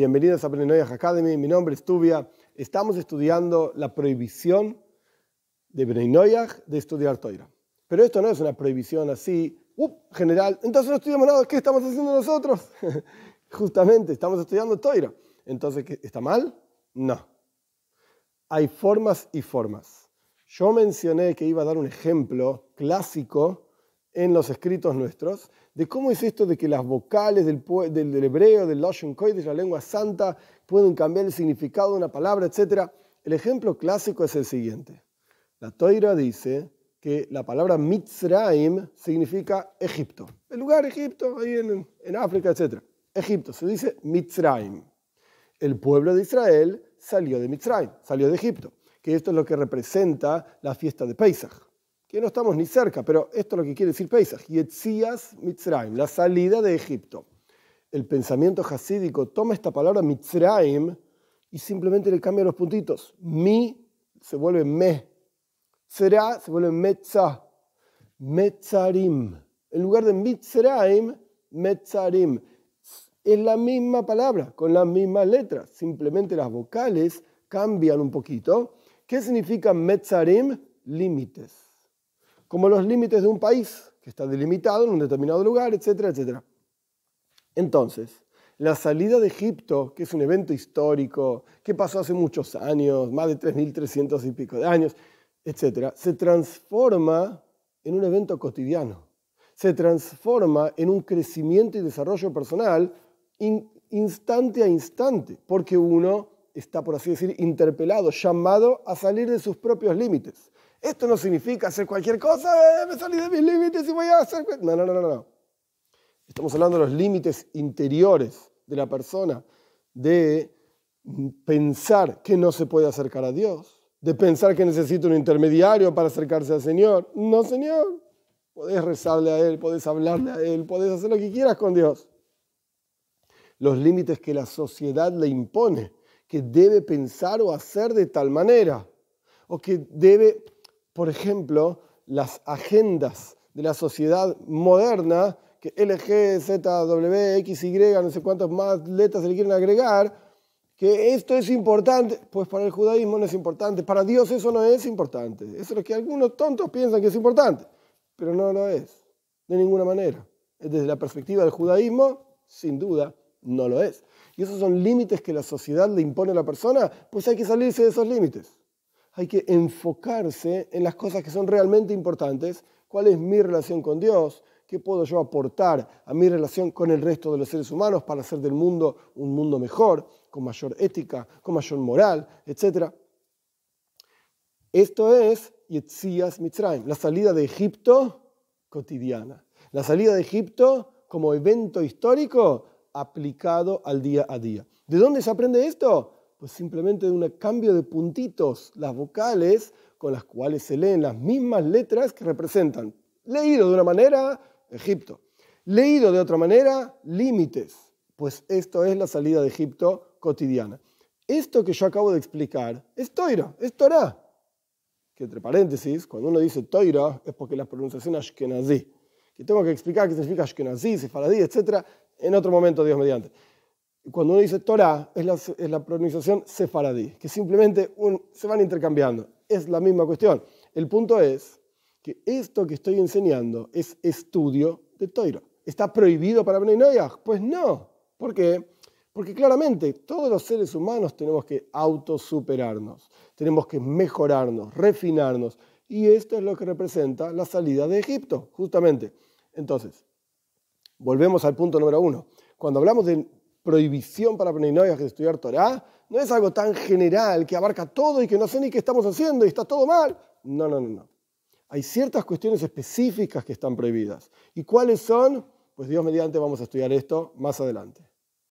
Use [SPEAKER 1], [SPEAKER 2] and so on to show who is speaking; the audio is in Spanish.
[SPEAKER 1] Bienvenidos a Brenoyah Academy, mi nombre es Tubia. Estamos estudiando la prohibición de Brenoyah de estudiar Toira. Pero esto no es una prohibición así, uh, general. Entonces no estudiamos nada, ¿qué estamos haciendo nosotros? Justamente, estamos estudiando Toira. Entonces, ¿está mal? No. Hay formas y formas. Yo mencioné que iba a dar un ejemplo clásico en los escritos nuestros de cómo es esto de que las vocales del, del, hebreo, del Lashon la lengua santa, pueden cambiar el significado de una palabra, etc. El ejemplo clásico es el siguiente. La Toira dice que la palabra Mitzraim significa Egipto. El lugar Egipto, ahí en, en África, etc. Egipto, se dice Mitzraim. El pueblo de Israel salió de Mitzraim, salió de Egipto, que esto es lo que representa la fiesta de Pesach que no estamos ni cerca, pero esto es lo que quiere decir Pesach, Yetzias Mitzrayim, la salida de Egipto. El pensamiento hasídico toma esta palabra Mitzrayim y simplemente le cambia los puntitos. Mi se vuelve me, Tzera se vuelve metza, Metzarim. En lugar de Mitzrayim, Metzarim. Es la misma palabra, con las mismas letras, simplemente las vocales cambian un poquito. ¿Qué significa Metzarim? Límites como los límites de un país que está delimitado en un determinado lugar, etcétera, etcétera. Entonces, la salida de Egipto, que es un evento histórico, que pasó hace muchos años, más de 3.300 y pico de años, etcétera, se transforma en un evento cotidiano. Se transforma en un crecimiento y desarrollo personal instante a instante, porque uno está, por así decir, interpelado, llamado a salir de sus propios límites. Esto no significa hacer cualquier cosa, eh, me salí de mis límites y voy a hacer... No, no, no, no, no. Estamos hablando de los límites interiores de la persona, de pensar que no se puede acercar a Dios, de pensar que necesita un intermediario para acercarse al Señor. No, Señor. Podés rezarle a Él, podés hablarle a Él, podés hacer lo que quieras con Dios. Los límites que la sociedad le impone, que debe pensar o hacer de tal manera, o que debe por ejemplo, las agendas de la sociedad moderna, que LG, Z, W, X, Y, no sé cuántas más letras se le quieren agregar, que esto es importante, pues para el judaísmo no es importante, para Dios eso no es importante. Eso es lo que algunos tontos piensan que es importante, pero no lo es, de ninguna manera. Desde la perspectiva del judaísmo, sin duda, no lo es. Y esos son límites que la sociedad le impone a la persona, pues hay que salirse de esos límites hay que enfocarse en las cosas que son realmente importantes. ¿Cuál es mi relación con Dios? ¿Qué puedo yo aportar a mi relación con el resto de los seres humanos para hacer del mundo un mundo mejor, con mayor ética, con mayor moral, etcétera? Esto es Yetzias Mitzrayim, la salida de Egipto cotidiana. La salida de Egipto como evento histórico aplicado al día a día. ¿De dónde se aprende esto? Pues simplemente de un cambio de puntitos, las vocales con las cuales se leen las mismas letras que representan, leído de una manera, Egipto, leído de otra manera, límites, pues esto es la salida de Egipto cotidiana. Esto que yo acabo de explicar es Toira, es Torah. Que entre paréntesis, cuando uno dice Toira es porque la pronunciación Ashkenazí. Que tengo que explicar qué significa Ashkenazí, Sefaradí, etc. en otro momento, Dios mediante cuando uno dice Torah, es la, pronunciación sefaradí, que simplemente se van intercambiando. Es la misma cuestión. El punto es que esto que estoy enseñando es estudio de Torah. ¿Está prohibido para Bnei Pues no. ¿Por qué? Porque claramente todos los seres humanos tenemos que autosuperarnos, tenemos que mejorarnos, refinarnos. Y esto es lo que representa la salida de Egipto, justamente. Entonces, volvemos al punto número uno. Cuando hablamos de prohibición para Bnei de estudiar Torah, no es algo tan general que abarca todo y que no sé ni qué estamos haciendo y está todo mal. No, no, no, no. Hay ciertas cuestiones específicas que están prohibidas. ¿Y cuáles son? Pues Dios mediante vamos a estudiar esto más adelante.